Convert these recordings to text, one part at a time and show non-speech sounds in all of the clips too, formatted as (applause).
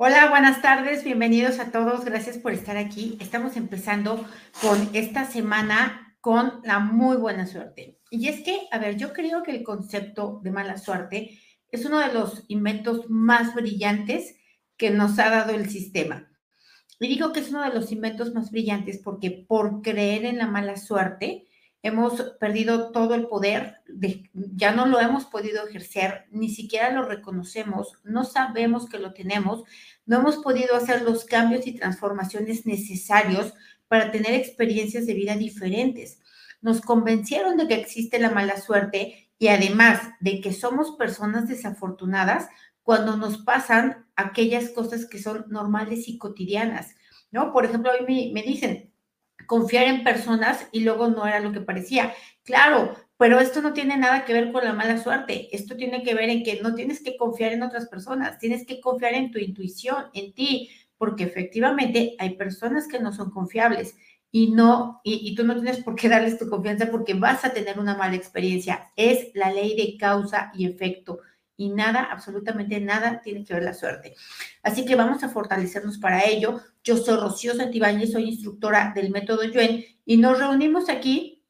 Hola, buenas tardes, bienvenidos a todos, gracias por estar aquí. Estamos empezando con esta semana con la muy buena suerte. Y es que, a ver, yo creo que el concepto de mala suerte es uno de los inventos más brillantes que nos ha dado el sistema. Y digo que es uno de los inventos más brillantes porque por creer en la mala suerte, hemos perdido todo el poder, ya no lo hemos podido ejercer, ni siquiera lo reconocemos, no sabemos que lo tenemos, no hemos podido hacer los cambios y transformaciones necesarios para tener experiencias de vida diferentes. Nos convencieron de que existe la mala suerte y además de que somos personas desafortunadas cuando nos pasan aquellas cosas que son normales y cotidianas, ¿no? Por ejemplo, hoy me, me dicen, confiar en personas y luego no era lo que parecía. Claro, pero esto no tiene nada que ver con la mala suerte. Esto tiene que ver en que no tienes que confiar en otras personas, tienes que confiar en tu intuición, en ti, porque efectivamente hay personas que no son confiables y no, y, y, tú no tienes por qué darles tu confianza porque vas a tener una mala experiencia. Es la ley de causa y efecto y nada, absolutamente nada tiene que ver la suerte. Así que vamos a fortalecernos para ello. Yo soy Rocío Santibáñez, soy instructora del método Yuen y nos reunimos aquí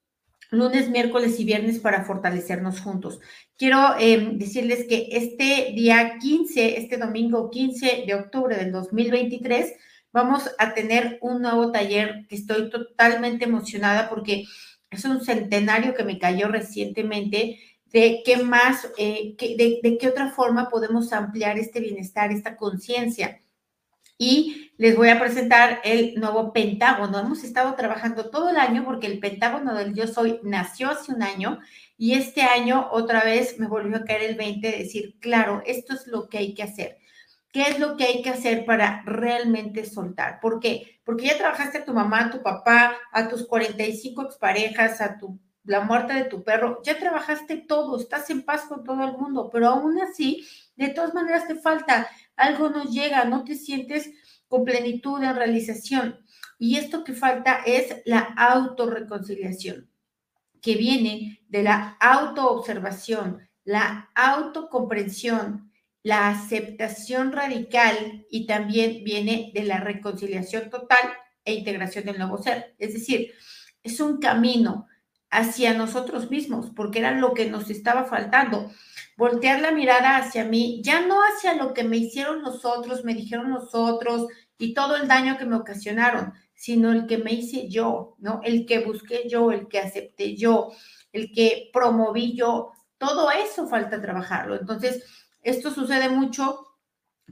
lunes, miércoles y viernes para fortalecernos juntos. Quiero em, decirles que este día 15, este domingo 15 de octubre del 2023, vamos a tener un nuevo taller que estoy totalmente emocionada porque es un centenario que me cayó recientemente de qué más, eh, de, qué otra forma podemos ampliar este bienestar, esta conciencia. Y les voy a presentar el nuevo Pentágono. Hemos estado trabajando todo el año porque el Pentágono del Yo Soy nació hace un año y este año otra vez me volvió a caer el 20 de decir, claro, esto es lo que hay que hacer. ¿Qué es lo que hay que hacer para realmente soltar? ¿Por qué? Porque ya trabajaste a tu mamá, a tu papá, a tus 45 exparejas, a tu la muerte de tu perro, ya trabajaste todo, estás en paz con todo el mundo, pero aún así, de todas maneras te falta, algo no llega, no te sientes con plenitud en realización. Y esto que falta es la autorreconciliación, que viene de la autoobservación, la autocomprensión, la aceptación radical y también viene de la reconciliación total e integración del nuevo ser. Es decir, es un camino hacia nosotros mismos, porque era lo que nos estaba faltando. Voltear la mirada hacia mí, ya no hacia lo que me hicieron los otros, me dijeron los otros y todo el daño que me ocasionaron, sino el que me hice yo, ¿no? El que busqué yo, el que acepté yo, el que promoví yo. Todo eso falta trabajarlo. Entonces, esto sucede mucho,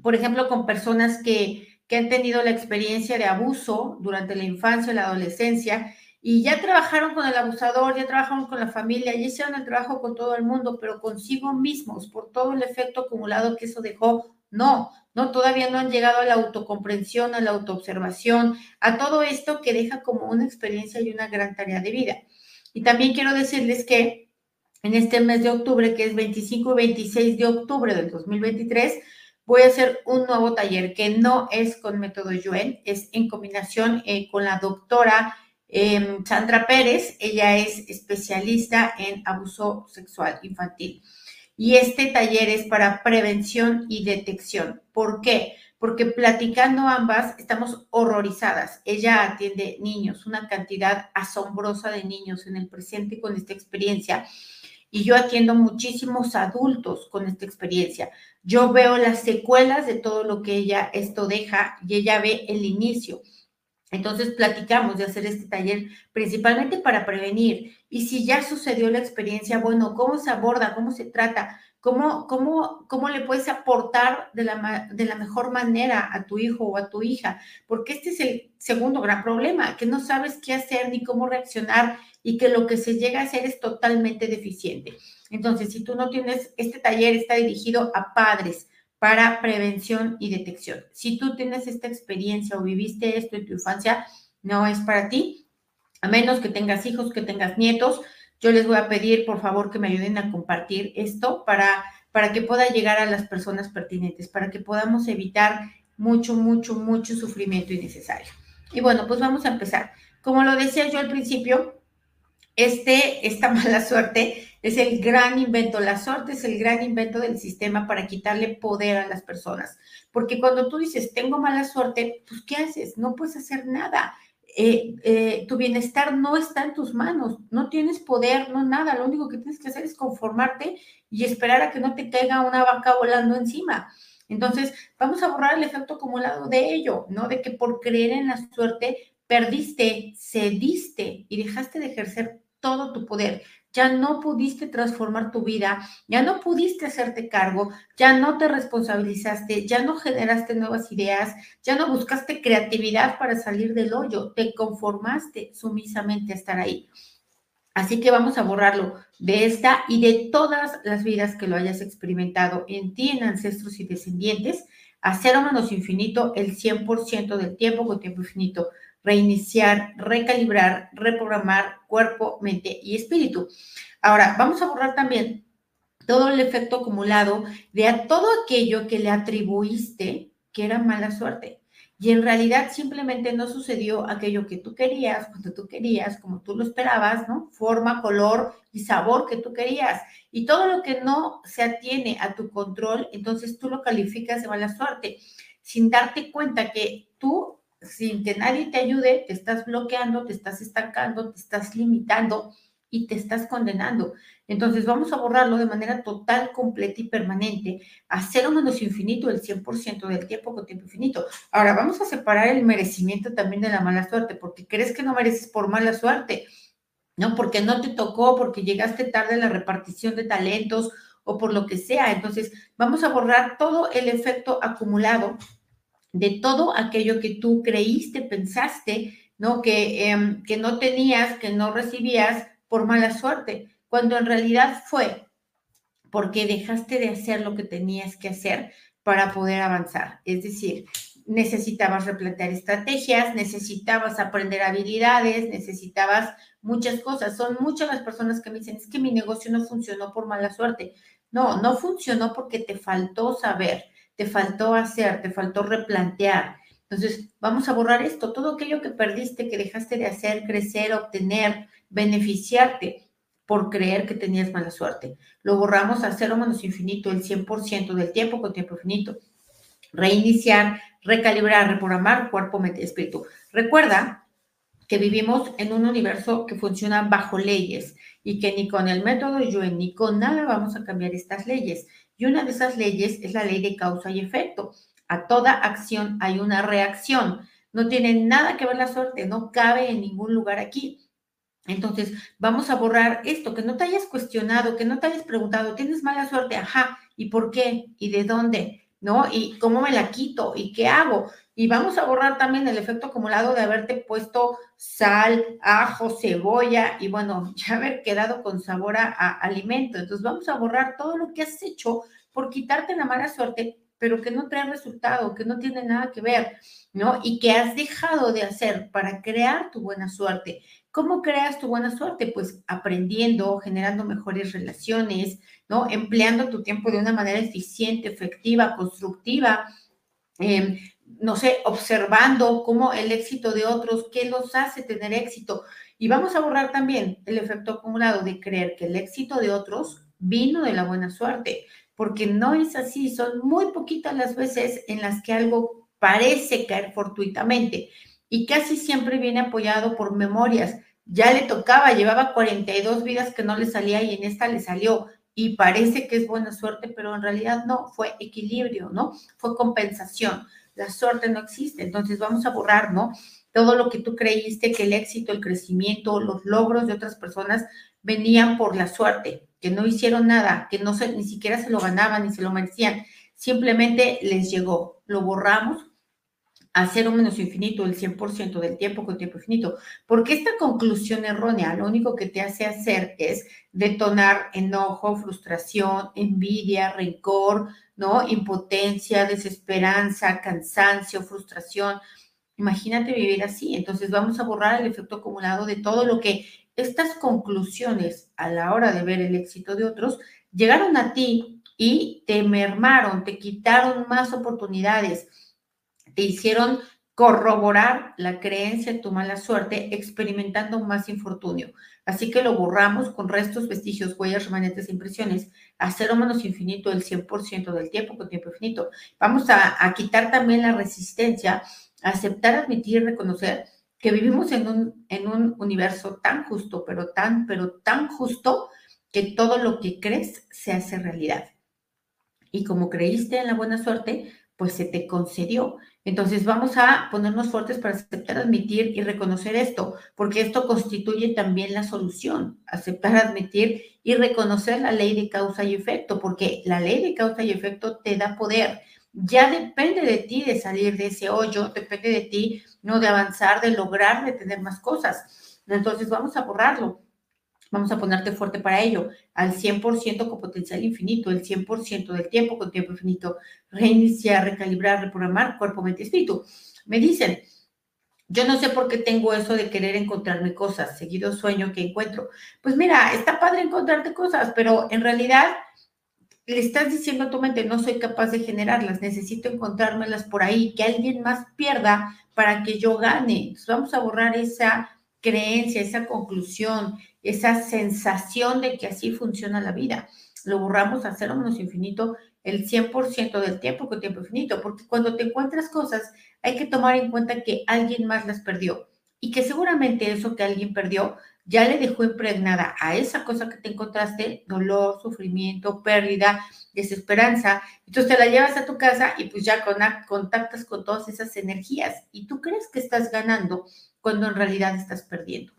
por ejemplo, con personas que, que han tenido la experiencia de abuso durante la infancia y la adolescencia y ya trabajaron con el abusador, ya trabajaron con la familia, ya hicieron el trabajo con todo el mundo, pero consigo mismos, por todo el efecto acumulado que eso dejó, no, no, todavía no han llegado a la autocomprensión, a la autoobservación, a todo esto que deja como una experiencia y una gran tarea de vida. Y también quiero decirles que en este mes de octubre, que es 25 y 26 de octubre del 2023, voy a hacer un nuevo taller que no es con método Yuen, es en combinación eh, con la doctora Em, Sandra Pérez, ella es especialista en abuso sexual infantil. Y este taller es para prevención y detección. ¿Por qué? Porque platicando ambas estamos horrorizadas. Ella atiende niños, una cantidad asombrosa de niños en el presente con esta experiencia. Y yo atiendo muchísimos adultos con esta experiencia. Yo veo las secuelas de todo lo que ella esto deja y ella ve el inicio. Entonces platicamos de hacer este taller principalmente para prevenir. Y si ya sucedió la experiencia, bueno, ¿cómo se aborda? ¿Cómo se trata? ¿Cómo, cómo, cómo le puedes aportar de la, de la mejor manera a tu hijo o a tu hija? Porque este es el segundo gran problema, que no sabes qué hacer ni cómo reaccionar y que lo que se llega a hacer es totalmente deficiente. Entonces, si tú no tienes, este taller está dirigido a padres, para prevención y detección. Si tú tienes esta experiencia o viviste esto en tu infancia, no es para ti, a menos que tengas hijos, que tengas nietos. Yo les voy a pedir, por favor, que me ayuden a compartir esto para, para que pueda llegar a las personas pertinentes, para que podamos evitar mucho, mucho, mucho sufrimiento innecesario. Y bueno, pues vamos a empezar. Como lo decía yo al principio, este, esta (laughs) mala suerte Es el gran invento, la suerte es el gran invento del sistema para quitarle poder a las personas. Porque cuando tú dices, tengo mala suerte, pues ¿qué haces? No puedes hacer nada. Eh, eh, tu bienestar no está en tus manos, no tienes poder, no nada, lo único que tienes que hacer es conformarte y esperar a que no te caiga una vaca volando encima. Entonces, vamos a borrar el efecto acumulado de ello, ¿no? De que por creer en la suerte perdiste, cediste y dejaste de ejercer todo tu poder. Ya no pudiste transformar tu vida, ya no pudiste hacerte cargo, ya no te responsabilizaste, ya no generaste nuevas ideas, ya no buscaste creatividad para salir del hoyo, te conformaste sumisamente a estar ahí. Así que vamos a borrarlo de esta y de todas las vidas que lo hayas experimentado en ti, en ancestros y descendientes, a cero menos infinito el 100% del tiempo con tiempo infinito reiniciar, recalibrar, reprogramar cuerpo, mente y espíritu. Ahora, vamos a borrar también todo el efecto acumulado de a todo aquello que le atribuiste que era mala suerte. Y en realidad simplemente no sucedió aquello que tú querías, cuando tú querías, como tú lo esperabas, ¿no? Forma, color y sabor que tú querías. Y todo lo que no se atiene a tu control, entonces tú lo calificas de mala suerte, sin darte cuenta que tú sin que nadie te ayude, te estás bloqueando, te estás estancando, te estás limitando y te estás condenando. Entonces vamos a borrarlo de manera total, completa y permanente, a cero menos infinito el 100% del tiempo con tiempo infinito. Ahora vamos a separar el merecimiento también de la mala suerte, porque crees que no mereces por mala suerte, ¿no? Porque no te tocó, porque llegaste tarde a la repartición de talentos o por lo que sea. Entonces vamos a borrar todo el efecto acumulado de todo aquello que tú creíste, pensaste, ¿no? Que, em, que no tenías, que no recibías por mala suerte, cuando en realidad fue porque dejaste de hacer lo que tenías que hacer para poder avanzar. Es decir, necesitabas replantear estrategias, necesitabas aprender habilidades, necesitabas muchas cosas. Son muchas las personas que me dicen, es que mi negocio no funcionó por mala suerte. No, no funcionó porque te faltó saber te faltó hacer, te faltó replantear. Entonces, vamos a borrar esto, todo aquello que perdiste, que dejaste de hacer, crecer, obtener, beneficiarte por creer que tenías mala suerte. Lo borramos a cero menos infinito, el 100% del tiempo con tiempo infinito. Reiniciar, recalibrar, reprogramar cuerpo, mente espíritu. Recuerda que vivimos en un universo que funciona bajo leyes y que ni con el método Yuen ni con nada vamos a cambiar estas leyes. Y una de esas leyes es la ley de causa y efecto. A toda acción hay una reacción. No tiene nada que ver la suerte, no cabe en ningún lugar aquí. Entonces, vamos a borrar esto, que no te hayas cuestionado, que no te hayas preguntado, ¿tienes mala suerte? Ajá, ¿y por qué? ¿Y de dónde? ¿No? ¿Y cómo me la quito? ¿Y qué hago? Y vamos a borrar también el efecto acumulado de haberte puesto sal, ajo, cebolla y bueno, (laughs) ya haber quedado con sabor a, alimento. Entonces vamos a borrar todo lo que has hecho por quitarte la mala suerte, pero que no trae resultado, que no tiene nada que ver, ¿no? Y que has dejado de hacer para crear tu buena suerte. ¿Cómo creas tu buena suerte? Pues aprendiendo, generando mejores relaciones, ¿no? Empleando tu tiempo de una manera eficiente, efectiva, constructiva, eh, no sé, observando cómo el éxito de otros, qué los hace tener éxito. Y vamos a borrar también el efecto acumulado de creer que el éxito de otros vino de la buena suerte, porque no es así, son muy poquitas las veces en las que algo parece caer fortuitamente y casi siempre viene apoyado por memorias. Ya le tocaba, llevaba 42 vidas que no le salía y en esta le salió y parece que es buena suerte, pero en realidad no, fue equilibrio, ¿no? Fue compensación la suerte no existe. Entonces vamos a borrar, ¿no? Todo lo que tú creíste que el éxito, el crecimiento, los logros de otras personas venían por la suerte, que no hicieron nada, que no se, ni siquiera se lo ganaban ni se lo merecían, simplemente les llegó. Lo borramos a cero menos infinito, el 100% del tiempo con tiempo infinito, porque esta conclusión errónea lo único que te hace hacer es detonar enojo, frustración, envidia, rencor, ¿no? Impotencia, desesperanza, cansancio, frustración. Imagínate vivir así. Entonces vamos a borrar el efecto acumulado de todo lo que estas conclusiones a la hora de ver el éxito de otros llegaron a ti y te mermaron, te quitaron más oportunidades, te hicieron corroborar la creencia de tu mala suerte experimentando más infortunio. Así que lo borramos con restos, vestigios, huellas, remanentes impresiones a cero menos infinito el 100% del tiempo con tiempo infinito. Vamos a, quitar también la resistencia, aceptar, admitir, reconocer que vivimos en un, en un universo tan justo, pero tan, pero tan justo que todo lo que crees se hace realidad. Y como creíste en la buena suerte, pues se te concedió. Entonces vamos a ponernos fuertes para aceptar, admitir y reconocer esto, porque esto constituye también la solución, aceptar, (laughs) admitir y reconocer la ley de causa y efecto, porque la ley de causa y efecto te da poder. Ya depende de ti de salir de ese hoyo, depende de ti, no de avanzar, de lograr, de tener más cosas. Entonces vamos a borrarlo. Vamos a ponerte fuerte para ello, al 100% con potencial infinito, el 100% del tiempo con tiempo infinito, reiniciar, recalibrar, reprogramar cuerpo, mente y espíritu. Me dicen, yo no sé por qué tengo eso de querer encontrarme cosas, seguido sueño que encuentro. Pues mira, está padre encontrarte cosas, pero en realidad le estás diciendo a tu mente, no soy capaz de generarlas, necesito encontrármelas por ahí, que alguien más pierda para que yo gane. Vamos a borrar esa creencia, esa conclusión, esa sensación de que así funciona la vida. Lo borramos a cero menos infinito el 100% del tiempo con tiempo infinito, porque cuando te encuentras cosas hay que tomar en cuenta que alguien más las perdió y que seguramente eso que alguien perdió ya le dejó impregnada a esa cosa que te encontraste dolor, sufrimiento, pérdida, desesperanza. Entonces te la llevas a tu casa y pues ya contactas con todas esas energías y tú crees que estás ganando cuando en realidad estás perdiendo.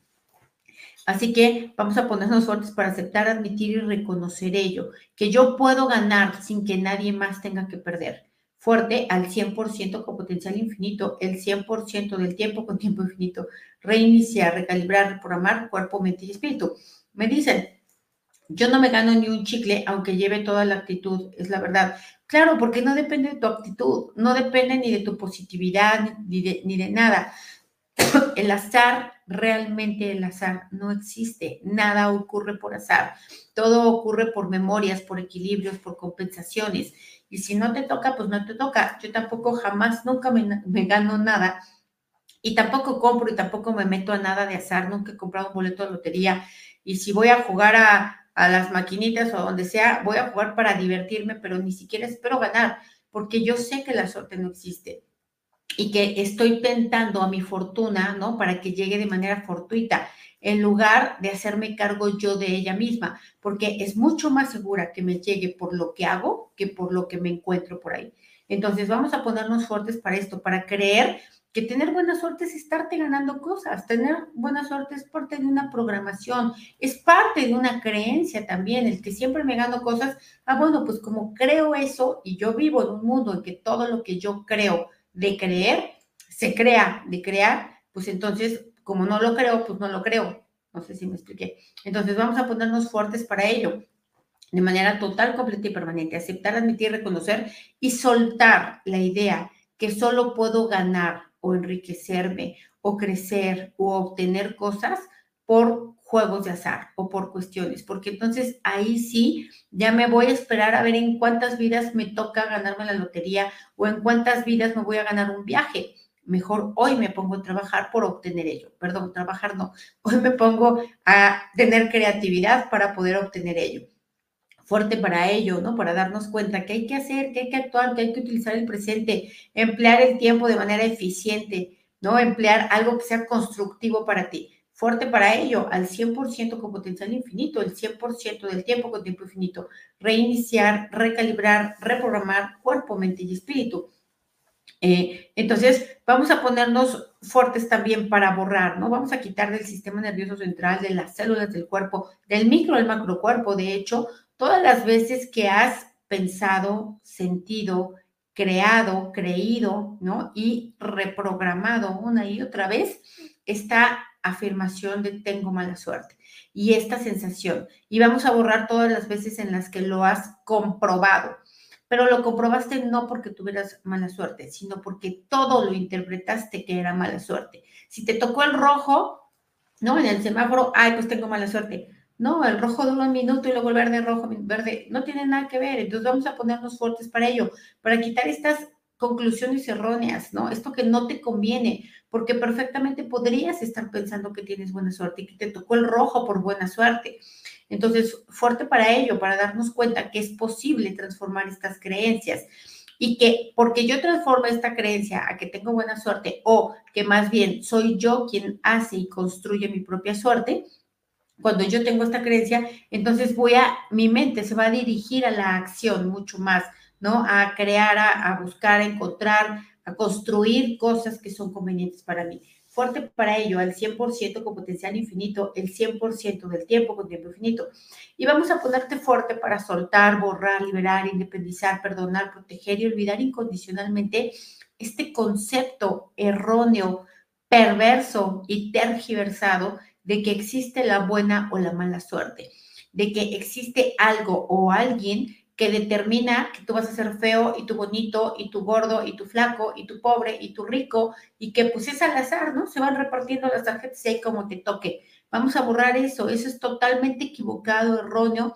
Así que vamos a ponernos fuertes para aceptar, admitir y reconocer ello, que yo puedo ganar sin que nadie más tenga que perder. Fuerte al 100% con potencial infinito, el 100% del tiempo con tiempo infinito. Reiniciar, recalibrar, reprogramar cuerpo, mente y espíritu. Me dicen, yo no me gano ni un chicle aunque lleve toda la actitud, es la verdad. Claro, porque no depende de tu actitud, no depende ni de tu positividad, ni de, ni de nada. (coughs) El azar realmente el azar no existe, nada ocurre por azar, todo ocurre por memorias, por equilibrios, por compensaciones. Y si no te toca, pues no te toca. Yo tampoco jamás, nunca me, gano nada y tampoco compro y tampoco me meto a nada de azar, nunca he comprado un boleto de lotería. Y si voy a jugar a, a las maquinitas o donde sea, voy a jugar para divertirme, pero ni siquiera espero ganar, porque yo sé que la suerte no existe y que estoy tentando a mi fortuna, ¿no? Para que llegue de manera fortuita, en lugar de hacerme cargo yo de ella misma, porque es mucho más segura que me llegue por lo que hago que por lo que me encuentro por ahí. Entonces vamos a ponernos fuertes para esto, para creer que tener buena suerte es estarte ganando cosas, tener buena suerte es parte de una programación, es parte de una creencia también, el que siempre me gano cosas, ah, bueno, pues como creo eso y yo vivo en un mundo en que todo lo que yo creo de creer se crea, de crear, pues entonces, como no lo creo, pues no lo creo. No sé si me expliqué. Entonces vamos a ponernos fuertes para ello, de manera total, completa y permanente. Aceptar, admitir, reconocer y soltar la idea que solo puedo ganar o enriquecerme o crecer o obtener cosas por juegos de azar o por cuestiones, porque entonces ahí sí ya me voy a esperar a ver en cuántas vidas me toca ganarme la lotería o en cuántas vidas me voy a ganar un viaje. Mejor hoy me pongo a trabajar por obtener ello. Perdón, trabajar no. (laughs) Hoy me pongo a tener creatividad para poder obtener ello. Fuerte para ello, ¿no? Para darnos cuenta que hay que hacer, que hay que actuar, que hay que utilizar el presente, emplear el tiempo de manera eficiente, ¿no? Emplear algo que sea constructivo para ti fuerte para ello, al 100% con potencial infinito, el 100% del tiempo con tiempo infinito, reiniciar, recalibrar, reprogramar cuerpo, mente y espíritu. Eh, entonces, vamos a ponernos fuertes también para borrar, ¿no? Vamos a quitar del sistema nervioso central, de las células del cuerpo, del micro al macrocuerpo, de hecho, todas las veces que has pensado, sentido, creado, creído, ¿no? Y reprogramado una y otra vez, está afirmación de tengo mala suerte y esta sensación. Y vamos a borrar todas las veces en las que lo has comprobado. Pero lo comprobaste no porque tuvieras mala suerte, sino porque todo lo interpretaste que era mala suerte. Si te tocó el rojo, ¿no? En el semáforo, ay, pues tengo mala suerte. No, el rojo dura un minuto y luego el verde, rojo, verde, no tiene nada que ver. Entonces vamos a ponernos fuertes para ello, para quitar estas conclusiones erróneas, ¿no? Esto que no te conviene, porque perfectamente podrías estar pensando que tienes buena suerte y que te tocó el rojo por buena suerte. Entonces, fuerte para ello, para darnos cuenta que es posible transformar estas creencias y que porque yo transformo esta creencia a que tengo buena suerte o que más bien soy yo quien hace y construye mi propia suerte, cuando yo tengo esta creencia, entonces voy a, mi mente se va a dirigir a la acción mucho más, ¿no? A crear, a, buscar, a encontrar, a construir cosas que son convenientes para mí. Fuerte para ello, al 100% con potencial infinito, el 100% del tiempo con tiempo infinito. Y vamos a ponerte fuerte para soltar, borrar, liberar, independizar, perdonar, proteger y olvidar incondicionalmente este concepto erróneo, perverso y tergiversado de que existe la buena o la mala suerte, de que existe algo o alguien que determina que tú vas a ser feo y tú bonito y tú gordo y tú flaco y tú pobre y tú rico y que pues es al azar, ¿no? Se van repartiendo las tarjetas y ahí como te toque. Vamos a borrar eso, eso es totalmente equivocado, erróneo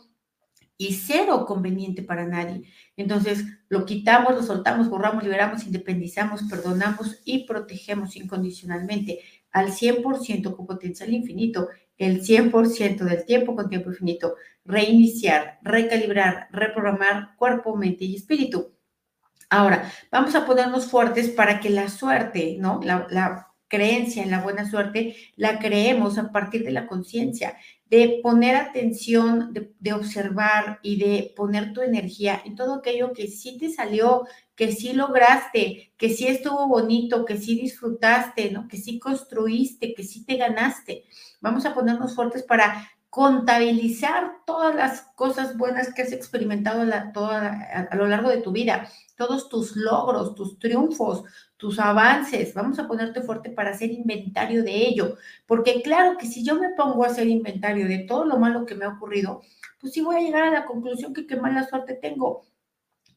y cero conveniente para nadie. Entonces, lo quitamos, lo soltamos, borramos, liberamos, independizamos, perdonamos y protegemos incondicionalmente al 100% con potencial infinito, el 100% del tiempo con tiempo infinito, reiniciar, recalibrar, reprogramar cuerpo, mente y espíritu. Ahora, vamos a ponernos fuertes para que la suerte, ¿no? La, la creencia en la buena suerte, la creemos a partir de la conciencia de poner atención, de, observar y de poner tu energía en todo aquello que sí te salió, que sí lograste, que sí estuvo bonito, que sí disfrutaste, ¿no? que sí construiste, que sí te ganaste. Vamos a ponernos fuertes para contabilizar todas las cosas buenas que has experimentado a lo largo de tu vida, todos tus logros, tus triunfos, tus avances, vamos a ponerte fuerte para hacer inventario de ello, porque claro que si yo me pongo a hacer inventario de todo lo malo que me ha ocurrido, pues sí voy a llegar a la conclusión que qué mala suerte tengo.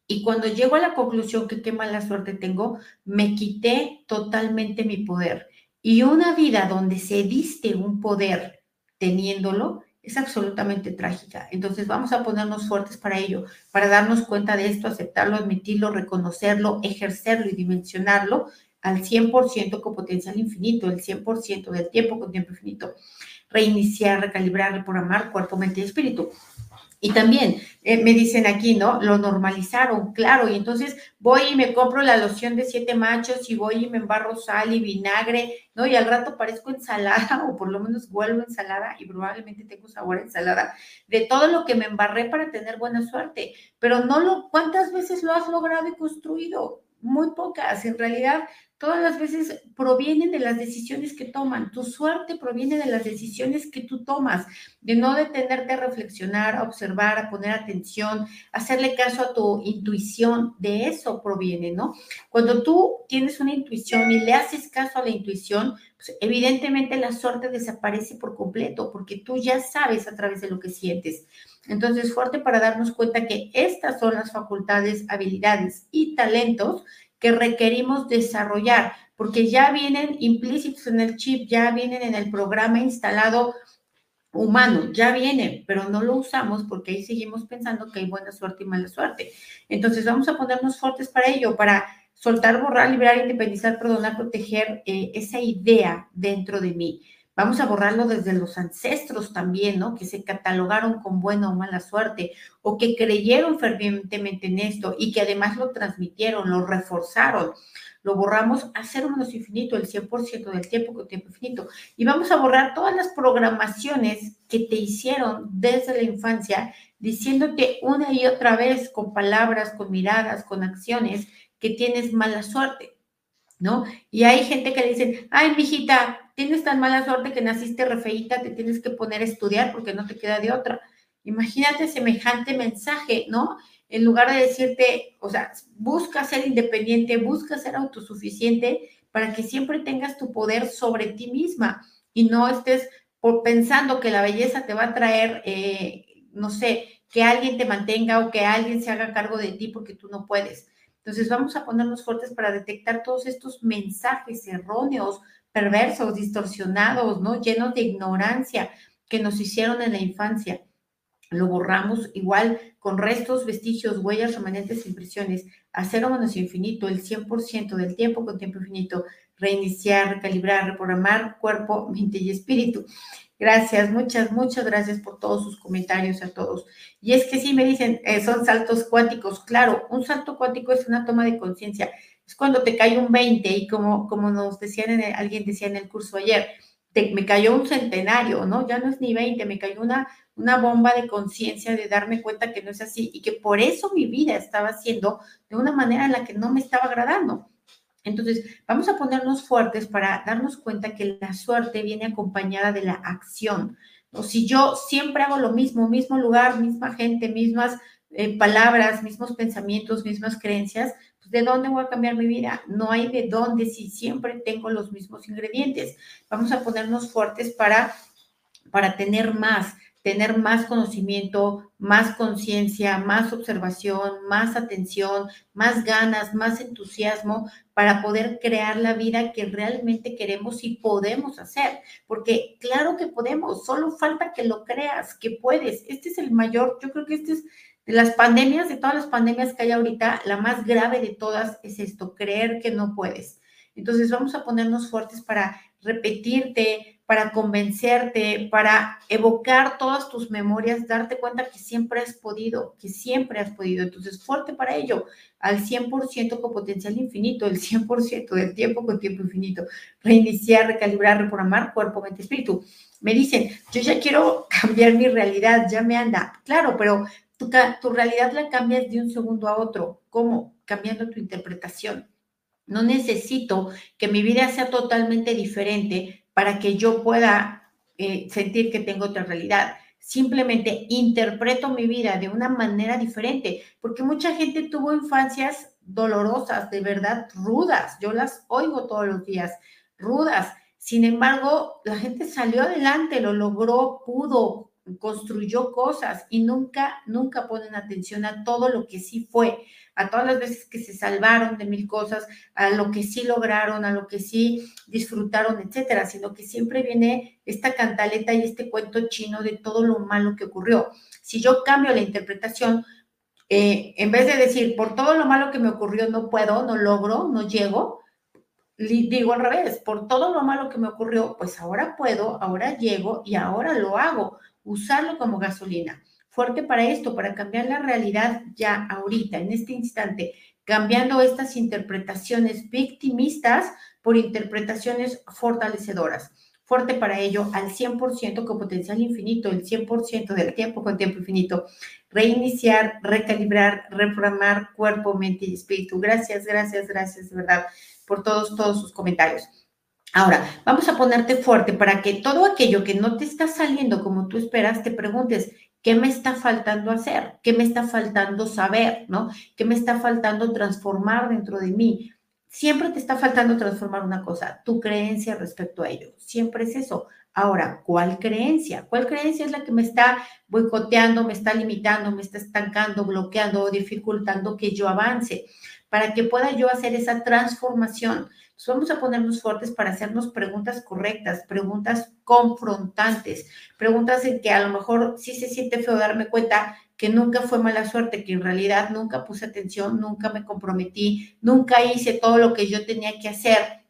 Y cuando llego a la conclusión que qué mala suerte tengo, me quité totalmente mi poder. Y una vida donde se diste un poder teniéndolo, es absolutamente trágica. Entonces vamos a ponernos fuertes para ello, para darnos cuenta de esto, aceptarlo, admitirlo, reconocerlo, ejercerlo y dimensionarlo al 100% con potencial infinito, el 100% del tiempo con tiempo infinito. Reiniciar, recalibrar, reprogramar cuerpo, mente y espíritu. Y también eh, me dicen aquí, ¿no? Lo normalizaron, claro, y entonces voy y me compro la loción de siete machos y voy y me embarro sal y vinagre, ¿no? Y al rato parezco ensalada (laughs) o por lo menos vuelvo ensalada y probablemente tengo sabor ensalada de todo lo que me embarré para tener buena suerte, pero no lo, ¿cuántas veces lo has logrado y construido? Muy pocas, en realidad todas las veces provienen de las decisiones que toman. Tu suerte proviene de las decisiones que tú tomas, de no detenerte a reflexionar, a observar, a poner atención, hacerle caso a tu intuición. De eso proviene, ¿no? Cuando tú tienes una intuición y le haces caso a la intuición, pues evidentemente la suerte desaparece por completo porque tú ya sabes a través de lo que sientes. Entonces, fuerte para darnos cuenta que estas son las facultades, habilidades y talentos que requerimos desarrollar, porque ya vienen implícitos en el chip, ya vienen en el programa instalado humano, ya vienen, pero no lo usamos porque ahí seguimos pensando que hay buena suerte y mala suerte. Entonces vamos a ponernos fuertes para ello, para soltar, borrar, liberar, independizar, perdonar, proteger eh, esa idea dentro de mí. Vamos a borrarlo desde los ancestros también, ¿no? Que se catalogaron con buena o mala suerte o que creyeron fervientemente en esto y que además lo transmitieron, lo reforzaron. Lo borramos a cero menos infinito, el 100% del tiempo con tiempo infinito. Y vamos a borrar todas las programaciones que te hicieron desde la infancia, diciéndote una y otra vez con palabras, con miradas, con acciones, que tienes mala suerte, ¿no? Y hay gente que dice, ay, mijita, tienes tan mala suerte que naciste refeíta, te tienes que poner a estudiar porque no te queda de otra. Imagínate semejante mensaje, ¿no? En lugar de decirte, o sea, busca ser independiente, busca ser autosuficiente para que siempre tengas tu poder sobre ti misma y no estés pensando que la belleza te va a traer, eh, no sé, que alguien te mantenga o que alguien se haga cargo de ti porque tú no puedes. Entonces vamos a ponernos fuertes para detectar todos estos mensajes erróneos, perversos, distorsionados, ¿no? Llenos de ignorancia que nos hicieron en la infancia. lo borramos igual con restos, vestigios, huellas, remanentes, impresiones, a cero menos infinito, el 100% del tiempo con tiempo infinito, reiniciar, recalibrar, reprogramar cuerpo, mente y espíritu. Gracias, muchas, muchas gracias por todos sus comentarios a todos. Y es que sí, me dicen, eh, son saltos cuánticos. Claro, un salto cuántico es una toma de conciencia. Es cuando te cae un 20 y como, como nos decían, en alguien decía en el curso ayer, me cayó un centenario, ¿no? Ya no es ni 20, me cayó una, una bomba de conciencia de darme cuenta que no es así y que por eso mi vida estaba siendo de una manera en la que no me estaba agradando. Entonces, vamos a ponernos fuertes para darnos cuenta que la suerte viene acompañada de la acción. O si yo siempre hago lo mismo, mismo lugar, misma gente, mismas eh, palabras, mismos pensamientos, mismas creencias, pues ¿de dónde voy a cambiar mi vida? No hay de dónde si siempre tengo los mismos ingredientes. Vamos a ponernos fuertes para, para tener más tener más conocimiento, más conciencia, más observación, más atención, más ganas, más entusiasmo para poder crear la vida que realmente queremos y podemos hacer. Porque claro que podemos, solo falta que lo creas, que puedes. Este es el mayor, yo creo que este es de las pandemias, de todas las pandemias que hay ahorita, la más grave de todas es esto, creer que no puedes. Entonces vamos a ponernos fuertes para repetirte, para convencerte, para evocar todas tus memorias, darte cuenta que siempre has podido, que siempre has podido. Entonces, fuerte para ello, al 100% con potencial infinito, el 100% del tiempo con tiempo infinito. Reiniciar, recalibrar, reprogramar cuerpo, mente, espíritu. Me dicen, yo ya quiero (laughs) cambiar mi realidad, ya me anda. Claro, pero tu, realidad la cambias de un segundo a otro. ¿Cómo? Cambiando tu interpretación. No necesito que mi vida sea totalmente diferente para que yo pueda eh, sentir que tengo otra realidad. Simplemente interpreto mi vida de una manera diferente, porque mucha gente tuvo infancias dolorosas, de verdad rudas. Yo las oigo todos los días, rudas. Sin embargo, la gente salió adelante, lo logró, pudo, construyó cosas y nunca, nunca ponen atención a todo lo que sí fue a todas las veces que se salvaron de mil cosas, a lo que sí lograron, a lo que sí disfrutaron, etcétera, sino que siempre viene esta cantaleta y este cuento chino de todo lo malo que ocurrió. Si yo cambio la interpretación, eh, en vez de decir, por todo lo malo que me ocurrió no puedo, no logro, no llego, digo al revés, por todo lo malo que me ocurrió, pues ahora puedo, ahora llego y ahora lo hago, usarlo como gasolina fuerte para esto, para cambiar la realidad ya ahorita, en este instante, cambiando estas interpretaciones victimistas por interpretaciones fortalecedoras. Fuerte para ello al 100% con potencial infinito, el 100% del tiempo con tiempo infinito. Reiniciar, recalibrar, reprogramar cuerpo, mente y espíritu. Gracias, gracias, gracias, de verdad, por todos, todos sus comentarios. Ahora, vamos a ponerte fuerte para que todo aquello que no te está saliendo como tú esperas, te preguntes, ¿Qué me está faltando hacer? ¿Qué me está faltando saber? ¿No? ¿Qué me está faltando transformar dentro de mí? Siempre te está faltando transformar una cosa, tu creencia respecto a ello. Siempre es eso. Ahora, ¿cuál creencia? ¿Cuál creencia es la que me está boicoteando, me está limitando, me está estancando, bloqueando o dificultando que yo avance? Para que pueda yo hacer esa transformación vamos a ponernos fuertes para hacernos preguntas correctas, preguntas confrontantes, preguntas en que a lo mejor sí se siente feo darme cuenta que nunca fue mala suerte, que en realidad nunca puse atención, nunca me comprometí, nunca hice todo lo que yo tenía que hacer.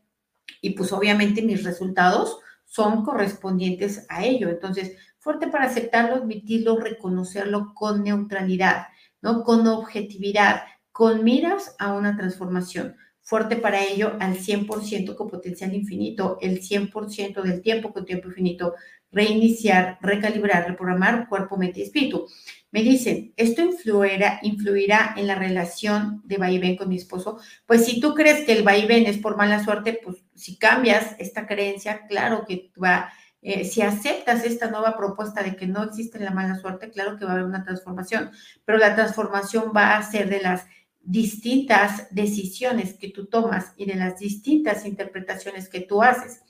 Y pues obviamente mis resultados son correspondientes a ello. Entonces, fuerte para aceptarlo, admitirlo, reconocerlo con neutralidad, ¿no? Con objetividad, con miras a una transformación fuerte para ello al 100% con potencial infinito, el 100% del tiempo con tiempo infinito, reiniciar, recalibrar, reprogramar cuerpo, mente y espíritu. Me dicen, ¿esto influirá, influirá en la relación de vaivén con mi esposo? Pues si tú crees que el vaivén es por mala suerte, pues si cambias esta creencia, claro que va, eh, si aceptas esta nueva propuesta de que no existe la mala suerte, claro que va a haber una transformación, pero la transformación va a ser de las distintas decisiones que tú tomas y de las distintas interpretaciones que tú haces.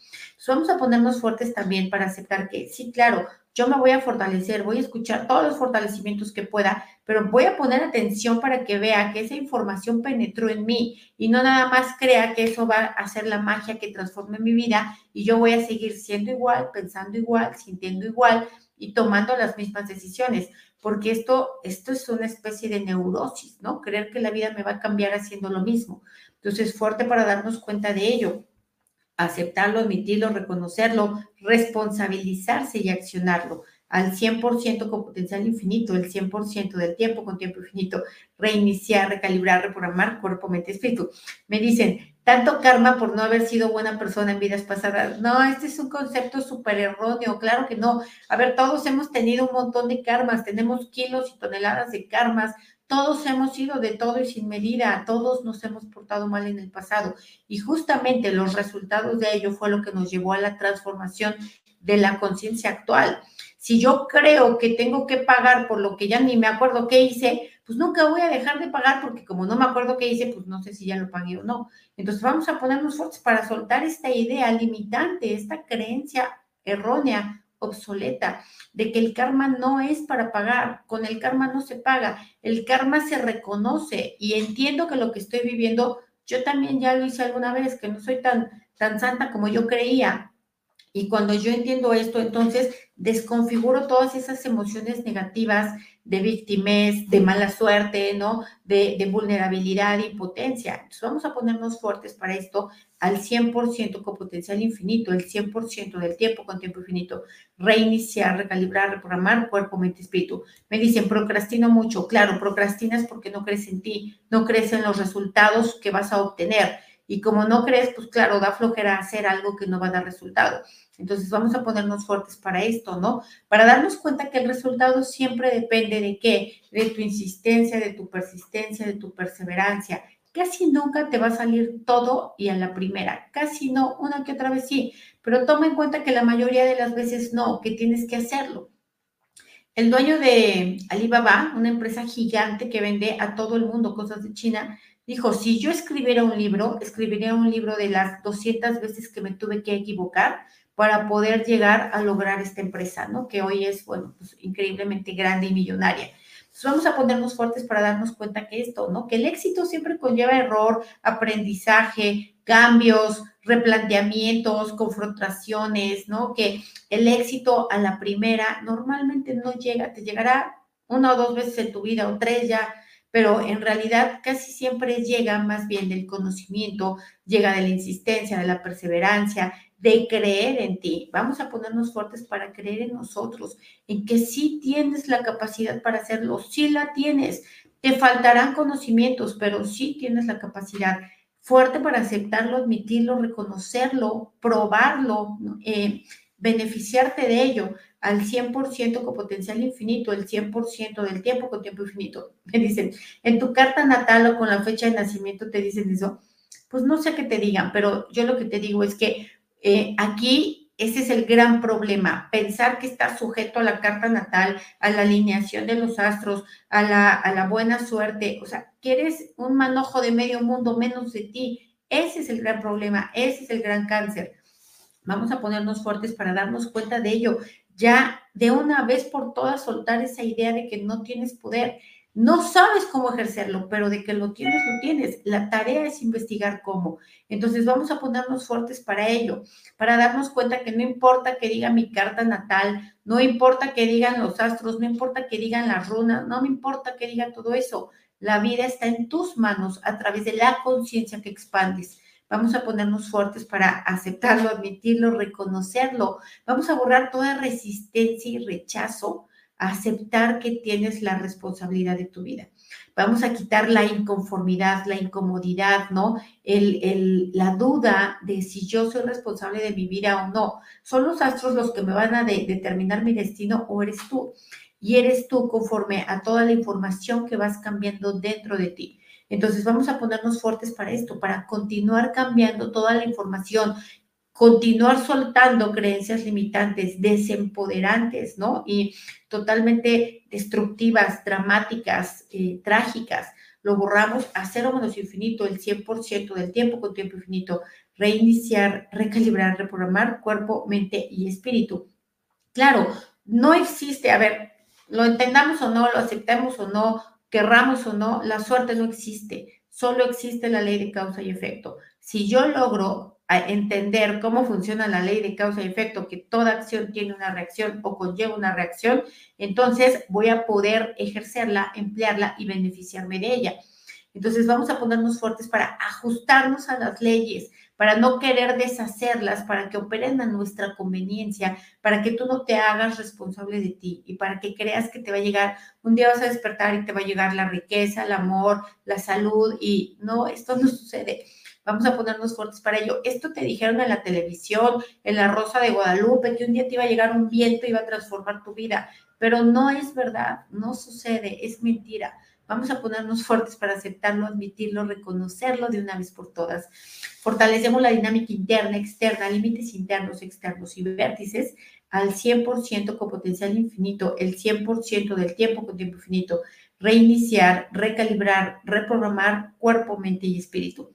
vamos a ponernos fuertes también para aceptar que sí, claro, yo me voy a fortalecer, voy a escuchar todos los fortalecimientos que pueda, pero voy a poner atención para que vea que esa información penetró en mí y no nada más crea que eso va a hacer la magia que transforme mi vida y yo voy a seguir siendo igual, pensando igual, sintiendo igual y tomando las mismas decisiones, porque esto, esto es una especie de neurosis, ¿no? Creer que la vida me va a cambiar haciendo lo mismo. Entonces, fuerte para darnos cuenta de ello, aceptarlo, admitirlo, reconocerlo, responsabilizarse y accionarlo al 100% con potencial infinito, el 100% del tiempo con tiempo infinito, reiniciar, recalibrar, reprogramar cuerpo, mente, espíritu. Me dicen, tanto karma por no haber sido buena persona en vidas pasadas. No, este es un concepto súper erróneo, claro que no. A ver, todos hemos tenido un montón de karmas, tenemos kilos y toneladas de karmas, todos hemos sido de todo y sin medida, todos nos hemos portado mal en el pasado y justamente los resultados de ello fue lo que nos llevó a la transformación de la conciencia actual. Si yo creo que tengo que pagar por lo que ya ni me acuerdo qué hice, pues nunca voy a dejar de pagar porque como no me acuerdo qué hice, pues no sé si ya lo pagué o no. Entonces vamos a ponernos fuertes para soltar esta idea limitante, esta creencia errónea, obsoleta, de que el karma no es para pagar, con el karma no se paga, el karma se reconoce y entiendo que lo que estoy viviendo, yo también ya lo hice alguna vez, que no soy tan, tan santa como yo creía, y cuando yo entiendo esto, entonces desconfiguro todas esas emociones negativas de víctimas, de mala suerte, ¿no? De, vulnerabilidad, de impotencia. Entonces vamos a ponernos fuertes para esto al 100% con potencial infinito, el 100% del tiempo con tiempo infinito. Reiniciar, recalibrar, reprogramar cuerpo, mente, espíritu. Me dicen, procrastino mucho. Claro, procrastinas porque no crees en ti, no crees en los resultados que vas a obtener. Y como no crees, pues claro, da flojera hacer algo que no va a dar resultado. Entonces vamos a ponernos fuertes para esto, ¿no? Para darnos cuenta que el resultado siempre depende de qué? De tu insistencia, de tu persistencia, de tu perseverancia. Casi nunca te va a salir todo y a la primera, casi no, una que otra vez sí, pero toma en cuenta que la mayoría de las veces no, que tienes que hacerlo. El dueño de Alibaba, una empresa gigante que vende a todo el mundo cosas de China, dijo, si yo escribiera un libro, escribiría un libro de las 200 veces que me tuve que equivocar para poder llegar a lograr esta empresa, ¿no? Que hoy es, bueno, pues increíblemente grande y millonaria. Entonces vamos a ponernos fuertes para darnos cuenta que esto, ¿no? Que el éxito siempre conlleva error, aprendizaje, cambios, replanteamientos, confrontaciones, ¿no? Que el éxito a la primera normalmente no llega, te llegará una o dos veces en tu vida o tres ya, pero en realidad casi siempre llega más bien del conocimiento, llega de la insistencia, de la perseverancia, de creer en ti. Vamos a ponernos fuertes para creer en nosotros, en que sí tienes la capacidad para hacerlo, sí la tienes. Te faltarán conocimientos, pero sí tienes la capacidad fuerte para aceptarlo, admitirlo, reconocerlo, probarlo, eh, beneficiarte de ello al 100% con potencial infinito, el 100% del tiempo con tiempo infinito. (laughs) Me dicen, en tu carta natal o con la fecha de nacimiento te dicen eso. Pues no sé qué te digan, pero yo lo que te digo es que eh, aquí ese es el gran problema, pensar que estás sujeto a la carta natal, a la alineación de los astros, a la, a la buena suerte, o sea, que eres un manojo de medio mundo menos de ti. Ese es el gran problema, ese es el gran cáncer. Vamos a ponernos fuertes para darnos cuenta de ello. Ya de una vez por todas soltar esa idea de que no tienes poder. No sabes cómo ejercerlo, pero de que lo tienes, lo tienes. La tarea es investigar cómo. Entonces vamos a ponernos fuertes para ello, para darnos cuenta que no importa que diga mi carta natal, no importa que digan los astros, no importa que digan las runas, no me importa que diga todo eso. La vida está en tus manos a través de la conciencia que expandes. Vamos a ponernos fuertes para aceptarlo, admitirlo, reconocerlo. Vamos a borrar toda resistencia y rechazo aceptar que tienes la responsabilidad de tu vida. Vamos a quitar la inconformidad, la incomodidad, ¿no? El, la duda de si yo soy responsable de mi vida o no. ¿Son los astros los que me van a determinar mi destino o eres tú? Y eres tú conforme a toda la información que vas cambiando dentro de ti. Entonces vamos a ponernos fuertes para esto, para continuar cambiando toda la información continuar soltando creencias limitantes, desempoderantes, ¿no? Y totalmente destructivas, dramáticas, eh, trágicas. Lo borramos a cero menos infinito, el 100% del tiempo con tiempo infinito. Reiniciar, recalibrar, reprogramar cuerpo, mente y espíritu. Claro, no existe, a ver, lo entendamos o no, lo aceptemos o no, querramos o no, la suerte no existe. Solo existe la ley de causa y efecto. Si yo logro a entender cómo funciona la ley de causa y efecto, que toda acción tiene una reacción o conlleva una reacción, entonces voy a poder ejercerla, emplearla y beneficiarme de ella. Entonces vamos a ponernos fuertes para ajustarnos a las leyes, para no querer deshacerlas, para que operen a nuestra conveniencia, para que tú no te hagas responsable de ti y para que creas que te va a llegar, un día vas a despertar y te va a llegar la riqueza, el amor, la salud y no, esto no sucede. Vamos a ponernos fuertes para ello. Esto te dijeron en la televisión, en la Rosa de Guadalupe, que un día te iba a llegar un viento y iba a transformar tu vida, pero no es verdad, no sucede, es mentira. Vamos a ponernos fuertes para aceptarlo, admitirlo, reconocerlo de una vez por todas. Fortalecemos la dinámica interna, externa, límites internos, externos y vértices al 100% con potencial infinito, el 100% del tiempo con tiempo infinito. Reiniciar, recalibrar, reprogramar cuerpo, mente y espíritu.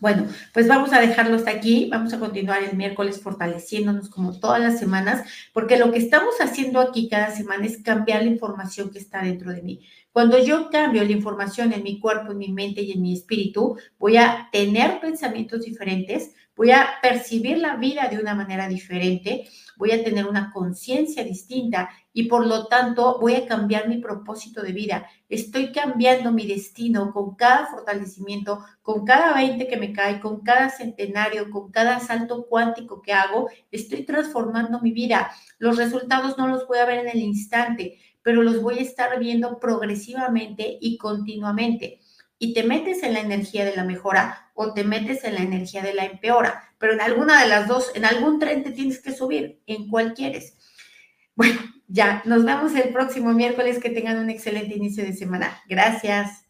Bueno, pues vamos a dejarlo hasta aquí. Vamos a continuar el miércoles fortaleciéndonos como todas las semanas, porque lo que estamos haciendo aquí cada semana es cambiar la información que está dentro de mí. Cuando yo cambio la información en mi cuerpo, en mi mente y en mi espíritu, voy a tener pensamientos diferentes, voy a percibir la vida de una manera diferente, voy a tener una conciencia distinta y por lo tanto voy a cambiar mi propósito de vida. Estoy cambiando mi destino con cada fortalecimiento, con cada 20 que me cae, con cada centenario, con cada salto cuántico que hago. Estoy transformando mi vida. Los resultados no los voy a ver en el instante, pero los voy a estar viendo progresivamente y continuamente. Y te metes en la energía de la mejora o te metes en la energía de la empeora, pero en alguna de las dos, en algún tren te tienes que subir, en cual quieres. Bueno, ya, nos vemos el próximo miércoles. Que tengan un excelente inicio de semana. Gracias.